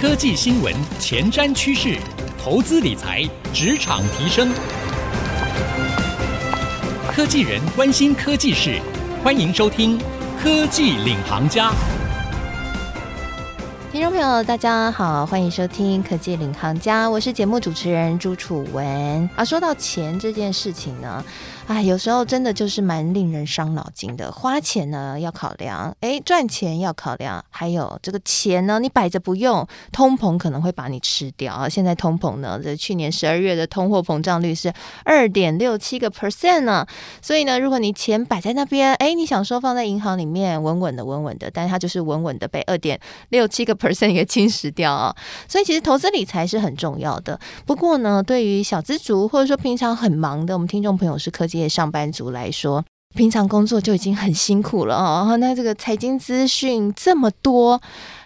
科技新闻、前瞻趋势、投资理财、职场提升，科技人关心科技事，欢迎收听《科技领航家》。听众朋友，大家好，欢迎收听《科技领航家》，我是节目主持人朱楚文。啊，说到钱这件事情呢。哎，有时候真的就是蛮令人伤脑筋的。花钱呢要考量，哎，赚钱要考量，还有这个钱呢，你摆着不用，通膨可能会把你吃掉啊。现在通膨呢，这去年十二月的通货膨胀率是二点六七个 percent 呢。所以呢，如果你钱摆在那边，哎，你想说放在银行里面稳稳的、稳稳的，但是它就是稳稳的被二点六七个 percent 给侵蚀掉啊。所以其实投资理财是很重要的。不过呢，对于小资族或者说平常很忙的我们听众朋友是科技。上班族来说，平常工作就已经很辛苦了哦。那这个财经资讯这么多，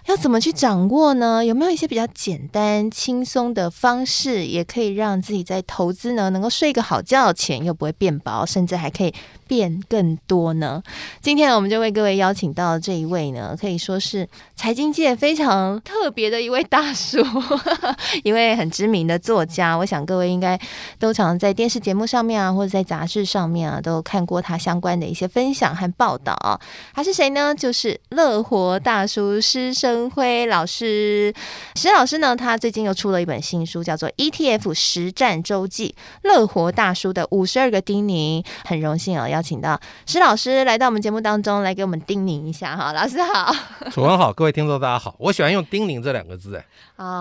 要怎么去掌握呢？有没有一些比较简单、轻松的方式，也可以让自己在投资呢能够睡个好觉，钱又不会变薄，甚至还可以变更多呢？今天我们就为各位邀请到这一位呢，可以说是财经界非常特别的一位大叔，一位很知名的作家。我想各位应该都常在电视节目上面啊，或者在杂志上面啊，都看过他相关的一些分享和报道。他是谁呢？就是乐活大叔施升辉老师。石老师呢，他最近又出了一本新书，叫做《ETF 实战周记：乐活大叔的五十二个叮咛》。很荣幸啊，邀。请到石老师来到我们节目当中，来给我们叮咛一下哈。老师好，楚文好，各位听众大家好。我喜欢用“叮咛”这两个字哎，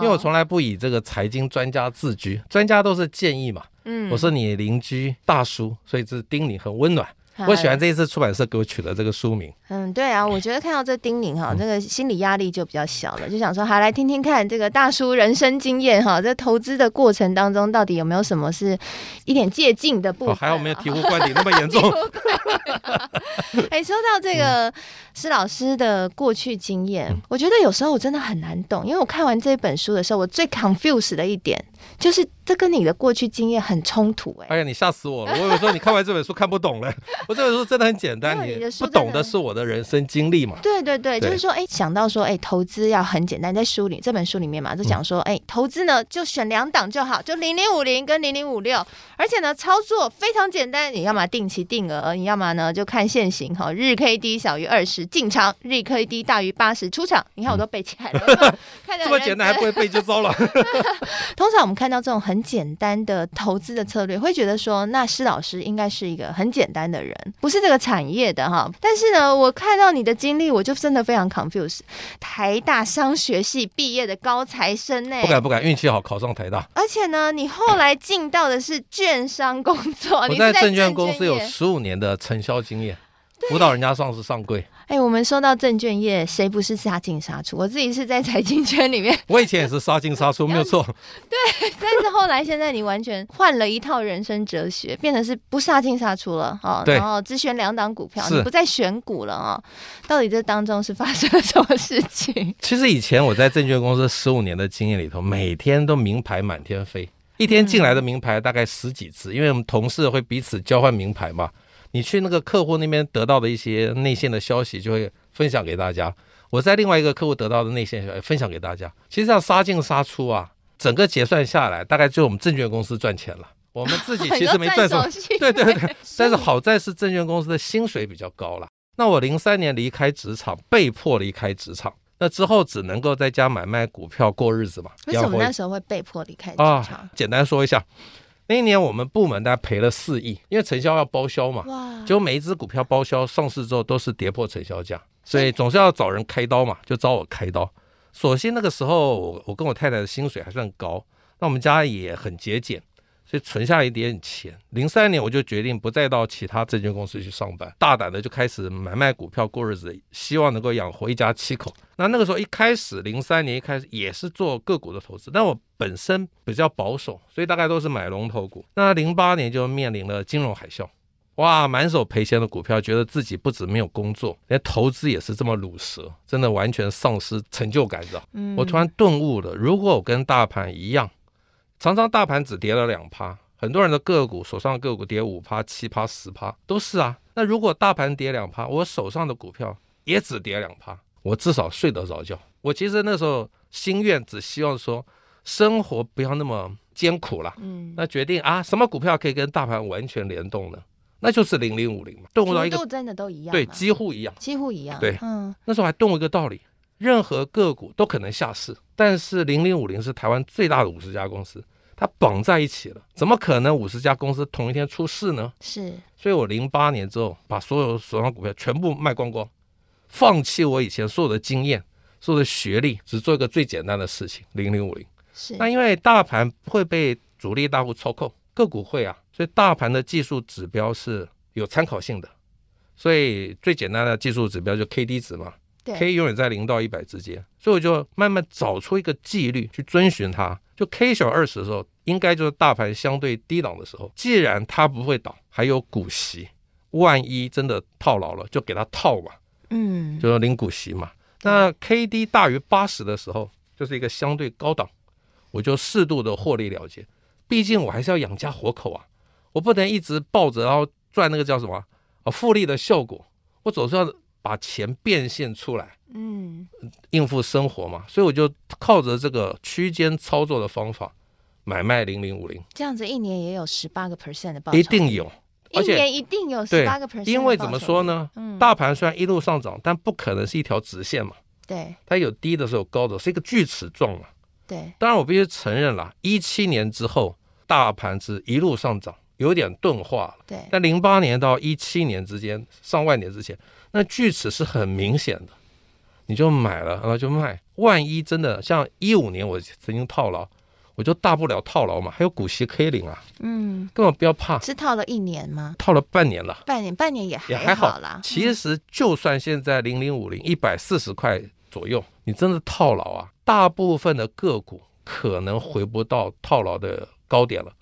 因为我从来不以这个财经专家自居，专家都是建议嘛。嗯，我是你邻居大叔，所以这是叮咛很温暖。我喜欢这一次出版社给我取的这个书名。嗯，对啊，我觉得看到这叮咛哈，这个心理压力就比较小了，就想说，好，来听听看这个大叔人生经验哈，在投资的过程当中，到底有没有什么是一点借鉴的部分？还好没有醍醐灌顶那么严重。哎，说到这个施老师的过去经验，我觉得有时候我真的很难懂，因为我看完这本书的时候，我最 confused 的一点就是。这跟你的过去经验很冲突哎！哎呀，你吓死我了！我有时候你看完这本书看不懂了，我这本书真的很简单，你不懂的是我的人生经历嘛？对对对，就是说，哎，想到说，哎，投资要很简单，在书里这本书里面嘛，就讲说，哎，投资呢就选两档就好，就零零五零跟零零五六，而且呢操作非常简单，你要么定期定额，你要么呢就看现行哈，日 K D 小于二十进场，日 K D 大于八十出场。你看我都背起来了，看这么简单还不会背就糟了。通常我们看到这种很简单的投资的策略，会觉得说，那施老师应该是一个很简单的人，不是这个产业的哈。但是呢，我看到你的经历，我就真的非常 confused。台大商学系毕业的高材生呢？不敢不敢，运气好考上台大。而且呢，你后来进到的是券商工作，我在证券公司有十五年的承销经验。辅导人家上市上柜，哎，我们说到证券业，谁不是杀进杀出？我自己是在财经圈里面，我以前也是杀进杀出，没有错。对，但是后来现在你完全换了一套人生哲学，变成是不杀进杀出了啊，然后只选两档股票，你不再选股了啊？到底这当中是发生了什么事情？其实以前我在证券公司十五年的经验里头，每天都名牌满天飞，一天进来的名牌大概十几次，因为我们同事会彼此交换名牌嘛。你去那个客户那边得到的一些内线的消息，就会分享给大家。我在另外一个客户得到的内线消息分享给大家。其实这样杀进杀出啊，整个结算下来，大概就我们证券公司赚钱了。我们自己 其实没赚什么。对对对。但 是好在是证券公司的薪水比较高了。那我零三年离开职场，被迫离开职场。那之后只能够在家买卖股票过日子嘛。为什么那时候会被迫离开职场？啊，简单说一下。那一年我们部门大概赔了四亿，因为承销要包销嘛，哇，就每一只股票包销上市之后都是跌破承销价，所以总是要找人开刀嘛，就找我开刀。所幸那个时候我我跟我太太的薪水还算高，那我们家也很节俭。所以存下一点钱，零三年我就决定不再到其他证券公司去上班，大胆的就开始买卖股票过日子，希望能够养活一家七口。那那个时候一开始，零三年一开始也是做个股的投资，但我本身比较保守，所以大概都是买龙头股。那零八年就面临了金融海啸，哇，满手赔钱的股票，觉得自己不止没有工作，连投资也是这么鲁蛇，真的完全丧失成就感，知道？嗯，我突然顿悟了，如果我跟大盘一样。常常大盘只跌了两趴，很多人的个股手上的个股跌五趴、七趴、十趴都是啊。那如果大盘跌两趴，我手上的股票也只跌两趴，我至少睡得着觉。我其实那时候心愿只希望说生活不要那么艰苦了。嗯，那决定啊，什么股票可以跟大盘完全联动呢？那就是零零五零嘛，动不到一个真的都一样，对，几乎一样，几乎一样。对，嗯，那时候还顿悟一个道理，任何个股都可能下市，但是零零五零是台湾最大的五十家公司，它绑在一起了，怎么可能五十家公司同一天出事呢？是，所以我零八年之后把所有手上股票全部卖光光，放弃我以前所有的经验、所有的学历，只做一个最简单的事情，零零五零。是，那因为大盘会被主力大户操控，个股会啊。所以大盘的技术指标是有参考性的，所以最简单的技术指标就 K D 值嘛，K 永远在零到一百之间，所以我就慢慢找出一个纪律去遵循它。就 K 小二十的时候，应该就是大盘相对低档的时候。既然它不会倒，还有股息，万一真的套牢了，就给它套嘛，嗯，就是领股息嘛。那 K D 大于八十的时候，就是一个相对高档，我就适度的获利了结，毕竟我还是要养家活口啊。我不能一直抱着，然后赚那个叫什么啊复利的效果。我总是要把钱变现出来，嗯，应付生活嘛。所以我就靠着这个区间操作的方法买卖零零五零。这样子一年也有十八个 percent 的报酬，一定有，一年一定有十八个 percent。因为怎么说呢？嗯，大盘虽然一路上涨，但不可能是一条直线嘛。对，它有低的时候，高的，是一个锯齿状嘛。对，当然我必须承认了，一七年之后大盘是一路上涨。有点钝化了，对。但零八年到一七年之间，上万年之前，那锯齿是很明显的，你就买了，然后就卖。万一真的像一五年，我曾经套牢，我就大不了套牢嘛，还有股息可以领啊，嗯，根本不要怕。是套了一年吗？套了半年了，半年，半年也还也还好啦。其实就算现在零零五零一百四十块左右，你真的套牢啊，大部分的个股可能回不到套牢的高点了。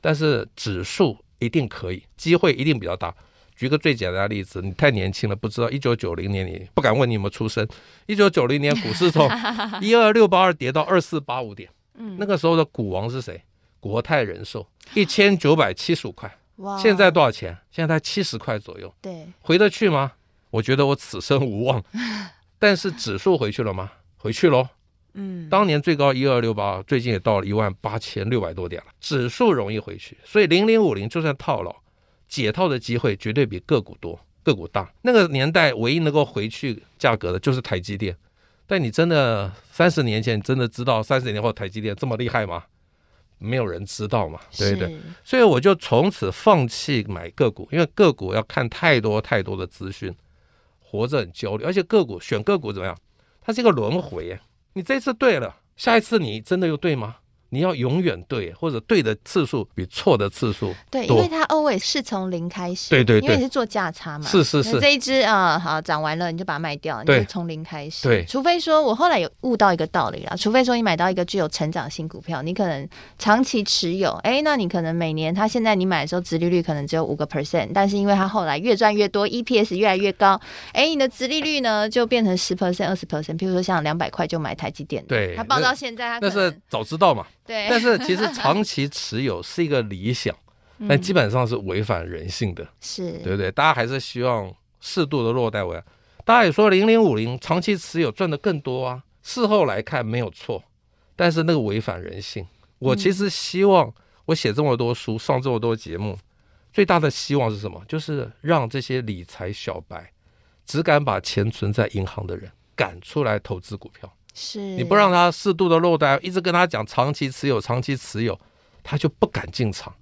但是指数一定可以，机会一定比较大。举个最简单的例子，你太年轻了，不知道一九九零年，你不敢问你有没有出生。一九九零年股市从 一二六八二跌到二四八五点，嗯，那个时候的股王是谁？国泰人寿一千九百七十五块，哇，现在多少钱？现在才七十块左右，对，回得去吗？我觉得我此生无望。但是指数回去了吗？回去喽。嗯，当年最高一二六八，最近也到了一万八千六百多点了。指数容易回去，所以零零五零就算套牢，解套的机会绝对比个股多，个股大。那个年代唯一能够回去价格的就是台积电。但你真的三十年前，你真的知道三十年后台积电这么厉害吗？没有人知道嘛，对不对？所以我就从此放弃买个股，因为个股要看太多太多的资讯，活着很焦虑。而且个股选个股怎么样？它是一个轮回。你这次对了，下一次你真的又对吗？你要永远对，或者对的次数比错的次数对，因为它 always 是从零开始，对对对，因为你是做价差嘛，是是是，这一只啊、呃、好涨完了，你就把它卖掉，你就从零开始，对，除非说我后来有悟到一个道理啦，除非说你买到一个具有成长性股票，你可能长期持有，哎，那你可能每年它现在你买的时候殖利率可能只有五个 percent，但是因为它后来越赚越多，EPS 越来越高，哎，你的殖利率呢就变成十 percent、二十 percent，譬如说像两百块就买台积电，对，它报到现在它，但是早知道嘛。对，但是其实 长期持有是一个理想，但基本上是违反人性的，是对不对？大家还是希望适度的落袋为安。大家也说零零五零长期持有赚的更多啊，事后来看没有错，但是那个违反人性。我其实希望我写这么多书，上这么多节目，最大的希望是什么？就是让这些理财小白只敢把钱存在银行的人，敢出来投资股票。是，你不让他适度的落袋，一直跟他讲长期持有，长期持有，他就不敢进场。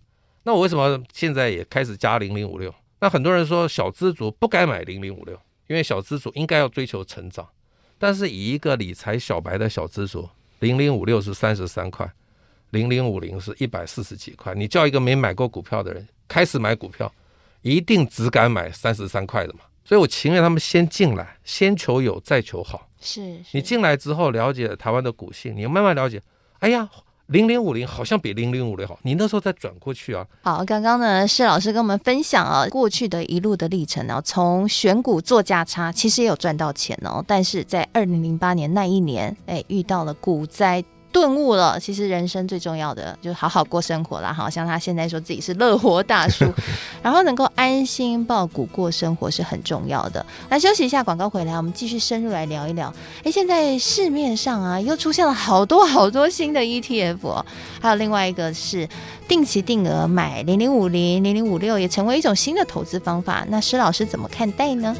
那我为什么现在也开始加零零五六？那很多人说小资族不该买零零五六，因为小资族应该要追求成长。但是以一个理财小白的小资族，零零五六是三十三块，零零五零是一百四十几块。你叫一个没买过股票的人开始买股票，一定只敢买三十三块的嘛？所以我情愿他们先进来，先求有，再求好。是，你进来之后了解台湾的股性，你慢慢了解。哎呀，零零五零好像比零零五零好，你那时候再转过去啊。好，刚刚呢施老师跟我们分享啊，过去的一路的历程啊，从选股做价差，其实也有赚到钱哦，但是在二零零八年那一年，哎，遇到了股灾。顿悟了，其实人生最重要的就是好好过生活啦。好像他现在说自己是乐活大叔，然后能够安安心抱股过生活是很重要的。来休息一下，广告回来，我们继续深入来聊一聊。哎，现在市面上啊，又出现了好多好多新的 ETF 哦，还有另外一个是定期定额买零零五零、零零五六，也成为一种新的投资方法。那施老师怎么看待呢？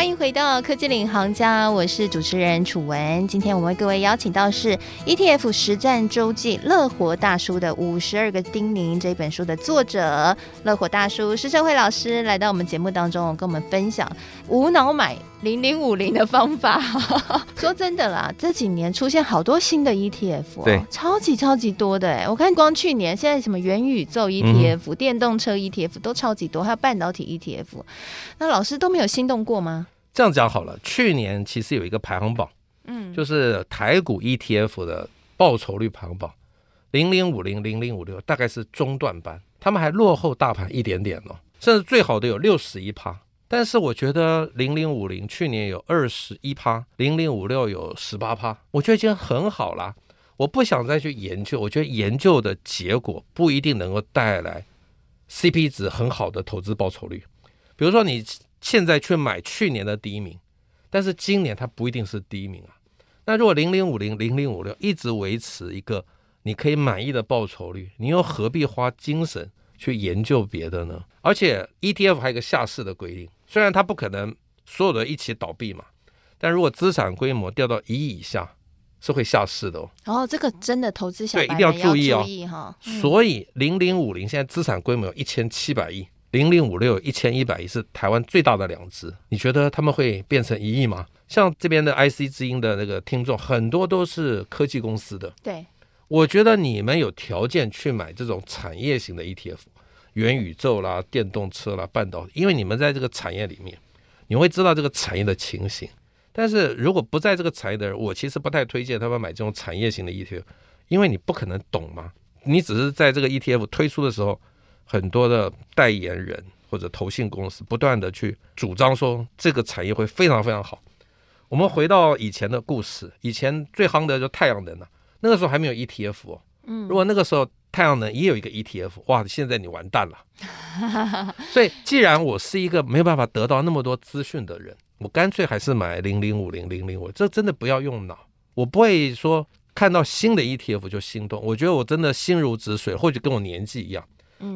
欢迎回到科技领航家，我是主持人楚文。今天我们为各位邀请到是 ETF 实战周记《乐活大叔的五十二个叮咛》这本书的作者乐活大叔施社会老师来到我们节目当中，跟我们分享无脑买零零五零的方法。说真的啦，这几年出现好多新的 ETF，哦，对，超级超级多的哎！我看光去年现在什么元宇宙 ETF、嗯、电动车 ETF 都超级多，还有半导体 ETF。那老师都没有心动过吗？这样讲好了，去年其实有一个排行榜，嗯，就是台股 ETF 的报酬率排行榜，零零五零、零零五六大概是中段班，他们还落后大盘一点点哦，甚至最好的有六十一趴。但是我觉得零零五零去年有二十一趴，零零五六有十八趴，我觉得已经很好了。我不想再去研究，我觉得研究的结果不一定能够带来 CP 值很好的投资报酬率。比如说你。现在去买去年的第一名，但是今年它不一定是第一名啊。那如果零零五零、零零五六一直维持一个你可以满意的报酬率，你又何必花精神去研究别的呢？而且 ETF 还有一个下市的规定，虽然它不可能所有的一起倒闭嘛，但如果资产规模掉到一亿以下，是会下市的哦。哦，这个真的投资小白对一定要注意哦。哈，所以零零五零现在资产规模有一千七百亿。零零五六一千一百亿是台湾最大的两只，你觉得他们会变成一亿吗？像这边的 IC 之音的那个听众，很多都是科技公司的。对，我觉得你们有条件去买这种产业型的 ETF，元宇宙啦、电动车啦、半导体，因为你们在这个产业里面，你会知道这个产业的情形。但是如果不在这个产业的人，我其实不太推荐他们买这种产业型的 ETF，因为你不可能懂嘛，你只是在这个 ETF 推出的时候。很多的代言人或者投信公司不断的去主张说这个产业会非常非常好。我们回到以前的故事，以前最夯的就太阳能了，那个时候还没有 ETF 哦。嗯，如果那个时候太阳能也有一个 ETF，哇，现在你完蛋了。所以既然我是一个没有办法得到那么多资讯的人，我干脆还是买零零五零零零五，这真的不要用脑。我不会说看到新的 ETF 就心动，我觉得我真的心如止水，或许跟我年纪一样。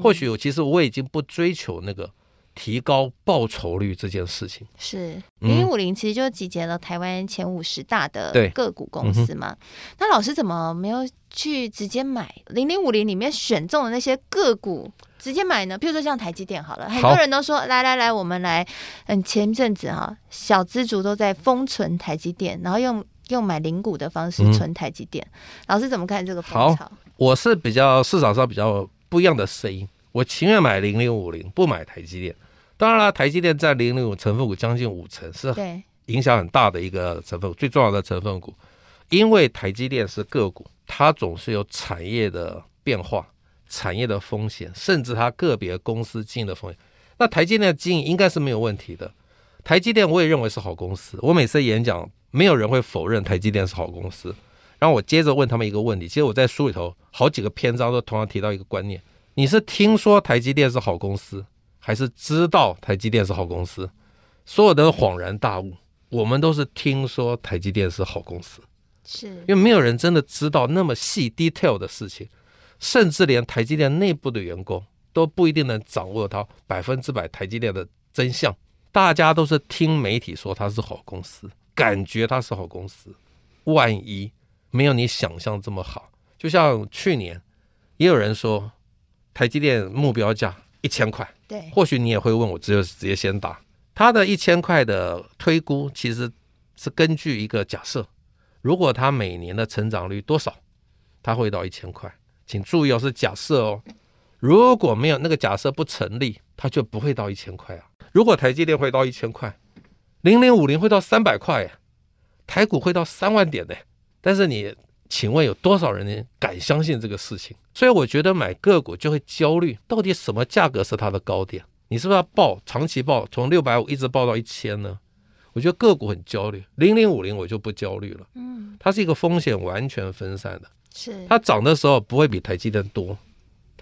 或许我其实我已经不追求那个提高报酬率这件事情。是零零五零其实就集结了台湾前五十大的个股公司嘛。那老师怎么没有去直接买零零五零里面选中的那些个股直接买呢？比如说像台积电好了，很多人都说来来来，我们来。嗯，前阵子哈，小资族都在封存台积电，然后用用买零股的方式存台积电。老师怎么看这个风潮？好，我是比较市场上比较。不一样的声音，我情愿买零零五零，不买台积电。当然了，台积电占零零五成分股将近五成，是影响很大的一个成分股，最重要的成分股。因为台积电是个股，它总是有产业的变化、产业的风险，甚至它个别公司经营的风险。那台积电的经营应该是没有问题的。台积电我也认为是好公司，我每次演讲，没有人会否认台积电是好公司。然后我接着问他们一个问题，其实我在书里头好几个篇章都同样提到一个观念：你是听说台积电是好公司，还是知道台积电是好公司？所有的恍然大悟，我们都是听说台积电是好公司，是因为没有人真的知道那么细 detail 的事情，甚至连台积电内部的员工都不一定能掌握到百分之百台积电的真相。大家都是听媒体说它是好公司，感觉它是好公司，万一。没有你想象这么好，就像去年，也有人说台积电目标价一千块，或许你也会问我，只有直接先答，他的一千块的推估其实是根据一个假设，如果他每年的成长率多少，他会到一千块，请注意哦，是假设哦，如果没有那个假设不成立，它就不会到一千块啊。如果台积电会到一千块，零零五零会到三百块，台股会到三万点的。但是你请问有多少人敢相信这个事情？所以我觉得买个股就会焦虑，到底什么价格是它的高点？你是不是要报长期报，从六百五一直报到一千呢？我觉得个股很焦虑，零零五零我就不焦虑了。嗯，它是一个风险完全分散的，是它涨的时候不会比台积电多。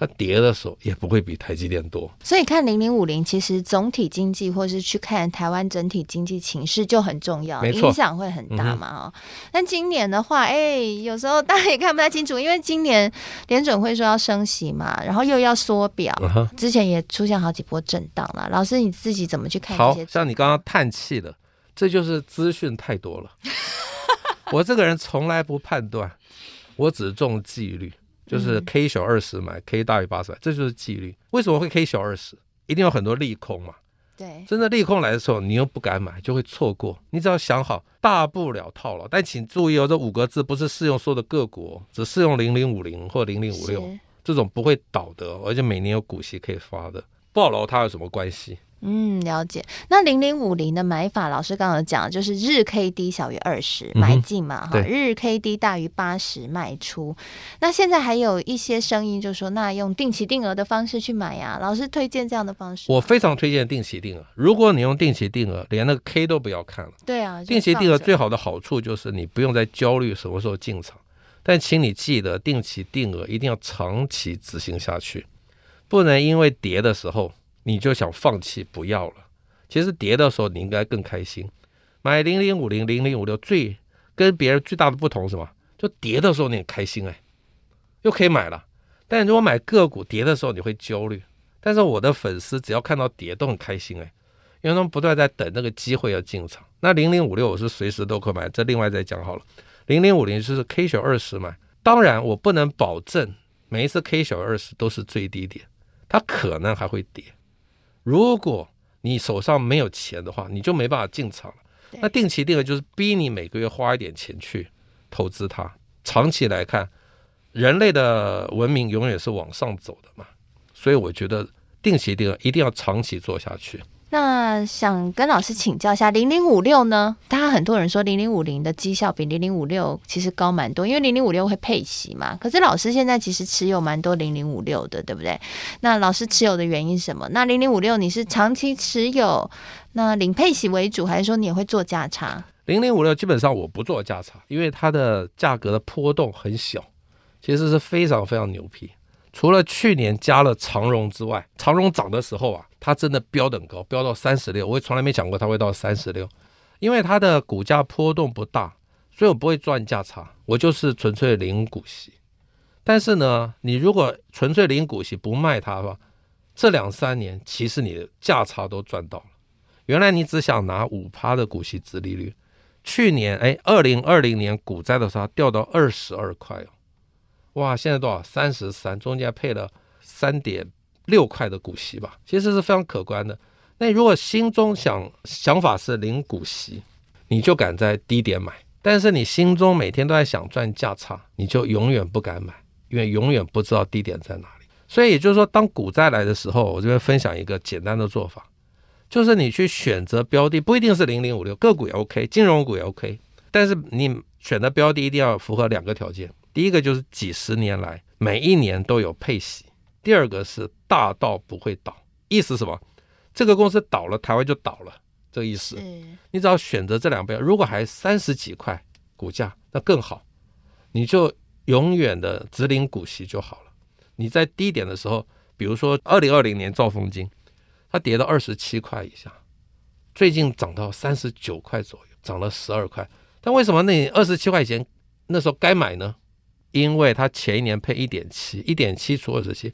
它跌的时候也不会比台积电多，所以看零零五零，其实总体经济或是去看台湾整体经济情势就很重要，影响会很大嘛哦。但今年的话，哎，有时候大家也看不太清楚，因为今年联准会说要升息嘛，然后又要缩表，之前也出现好几波震荡了。老师你自己怎么去看？好像你刚刚叹气了，这就是资讯太多了。我这个人从来不判断，我只重纪律。就是 K 小二十买、嗯、，K 大于八十买，这就是纪律。为什么会 K 小二十？一定有很多利空嘛。对，真的利空来的时候，你又不敢买，就会错过。你只要想好，大不了套牢。但请注意哦，这五个字不是适用所有的个股、哦，只适用零零五零或零零五六这种不会倒的，而且每年有股息可以发的，暴牢它有什么关系？嗯，了解。那零零五零的买法，老师刚刚讲，就是日 K D 小于二十买进嘛，哈、嗯，日 K D 大于八十卖出。那现在还有一些声音就说，那用定期定额的方式去买呀？老师推荐这样的方式？我非常推荐定期定额。如果你用定期定额，连那个 K 都不要看了。对啊，定期定额最好的好处就是你不用再焦虑什么时候进场，但请你记得，定期定额一定要长期执行下去，不能因为跌的时候。你就想放弃不要了，其实跌的时候你应该更开心。买零零五零零零五六最跟别人最大的不同是什么？就跌的时候你很开心哎，又可以买了。但如果买个股跌的时候你会焦虑。但是我的粉丝只要看到跌都很开心哎，因为他们不断在等那个机会要进场。那零零五六我是随时都可买，这另外再讲好了。零零五零就是 K 小二十买，当然我不能保证每一次 K 小二十都是最低点，它可能还会跌。如果你手上没有钱的话，你就没办法进场了。那定期定额就是逼你每个月花一点钱去投资它。长期来看，人类的文明永远是往上走的嘛。所以我觉得定期定额一定要长期做下去。那想跟老师请教一下，零零五六呢？大家很多人说零零五零的绩效比零零五六其实高蛮多，因为零零五六会配息嘛。可是老师现在其实持有蛮多零零五六的，对不对？那老师持有的原因是什么？那零零五六你是长期持有，那领配息为主，还是说你也会做价差？零零五六基本上我不做价差，因为它的价格的波动很小，其实是非常非常牛皮。除了去年加了长荣之外，长荣涨的时候啊，它真的飙得很高，飙到三十六，我也从来没想过它会到三十六，因为它的股价波动不大，所以我不会赚价差，我就是纯粹领股息。但是呢，你如果纯粹领股息不卖它的话，这两三年其实你的价差都赚到了。原来你只想拿五趴的股息值利率，去年哎，二零二零年股灾的时候掉到二十二块哦。哇，现在多少？三十三，中间配了三点六块的股息吧，其实是非常可观的。那如果心中想想法是领股息，你就敢在低点买；但是你心中每天都在想赚价差，你就永远不敢买，因为永远不知道低点在哪里。所以也就是说，当股灾来的时候，我这边分享一个简单的做法，就是你去选择标的，不一定是零零五六，个股也 OK，金融股也 OK，但是你选择标的一定要符合两个条件。第一个就是几十年来每一年都有配息，第二个是大到不会倒，意思是什么？这个公司倒了，台湾就倒了，这个意思。你只要选择这两边，如果还三十几块股价，那更好，你就永远的只领股息就好了。你在低点的时候，比如说二零二零年兆丰金，它跌到二十七块以下，最近涨到三十九块左右，涨了十二块。但为什么那你二十七块钱那时候该买呢？因为它前一年配一点七，一点七除二十七，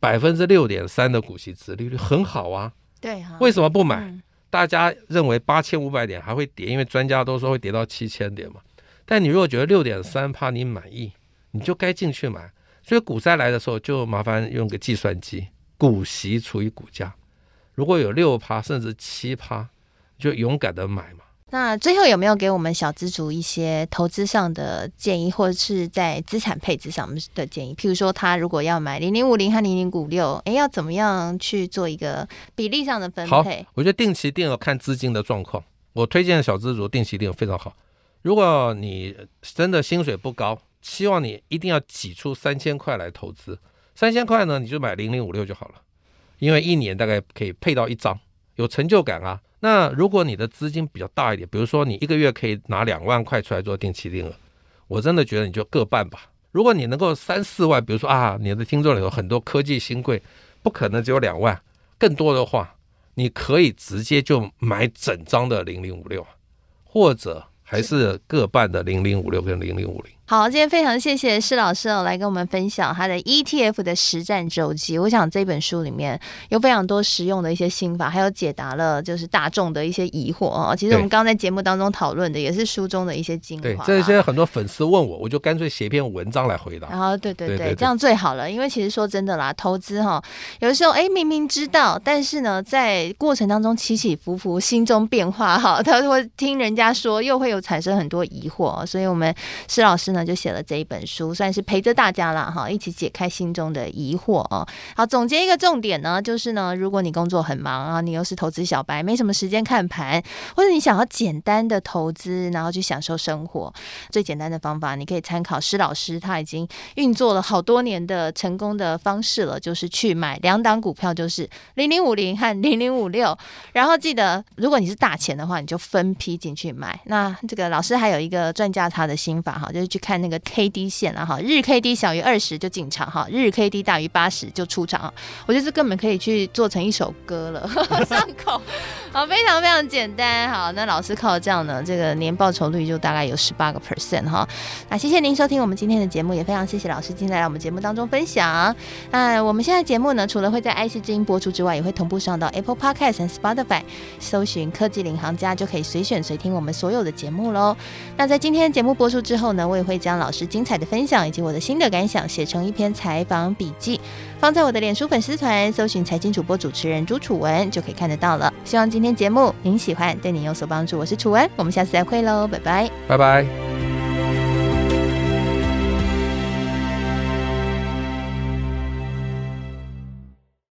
百分之六点三的股息值利率很好啊。对哈。为什么不买？嗯、大家认为八千五百点还会跌，因为专家都说会跌到七千点嘛。但你如果觉得六点三趴你满意，你就该进去买。所以股灾来的时候，就麻烦用个计算机，股息除以股价，如果有六趴甚至七趴，就勇敢的买嘛。那最后有没有给我们小资族一些投资上的建议，或者是在资产配置上的建议？譬如说，他如果要买零零五零和零零五六，哎，要怎么样去做一个比例上的分配？好，我觉得定期定额看资金的状况。我推荐小资族定期定额非常好。如果你真的薪水不高，希望你一定要挤出三千块来投资。三千块呢，你就买零零五六就好了，因为一年大概可以配到一张，有成就感啊。那如果你的资金比较大一点，比如说你一个月可以拿两万块出来做定期定额，我真的觉得你就各半吧。如果你能够三四万，比如说啊，你的听众里有很多科技新贵，不可能只有两万，更多的话，你可以直接就买整张的零零五六，或者还是各半的零零五六跟零零五零。好，今天非常谢谢施老师哦，来跟我们分享他的 ETF 的实战周记。我想这本书里面有非常多实用的一些心法，还有解答了就是大众的一些疑惑哦。其实我们刚刚在节目当中讨论的也是书中的一些精华。对，这些很多粉丝问我，我就干脆写一篇文章来回答。然后，对对对，对对对，这样最好了。因为其实说真的啦，投资哈，有的时候哎明明知道，但是呢，在过程当中起起伏伏，心中变化哈，他会听人家说，又会有产生很多疑惑。所以我们施老师呢。就写了这一本书，算是陪着大家了哈，一起解开心中的疑惑哦。好，总结一个重点呢，就是呢，如果你工作很忙啊，你又是投资小白，没什么时间看盘，或者你想要简单的投资，然后去享受生活，最简单的方法，你可以参考施老师，他已经运作了好多年的成功的方式了，就是去买两档股票，就是零零五零和零零五六，然后记得，如果你是大钱的话，你就分批进去买。那这个老师还有一个赚价差的心法哈，就是去。看那个 K D 线了哈，日 K D 小于二十就进场哈，日 K D 大于八十就出场啊。我觉得这根本可以去做成一首歌了，上口。好，非常非常简单。好，那老师靠这样呢，这个年报酬率就大概有十八个 percent 哈。那谢谢您收听我们今天的节目，也非常谢谢老师今天来我们节目当中分享。那我们现在节目呢，除了会在 IC 之音播出之外，也会同步上到 Apple Podcast 和 Spotify，搜寻科技领航家就可以随选随听我们所有的节目喽。那在今天节目播出之后呢，我也会将老师精彩的分享以及我的新的感想写成一篇采访笔记，放在我的脸书粉丝团，搜寻财经主播主持人朱楚文就可以看得到了。希望今天节目您喜欢，对您有所帮助。我是楚文，我们下次再会喽，拜拜，拜拜。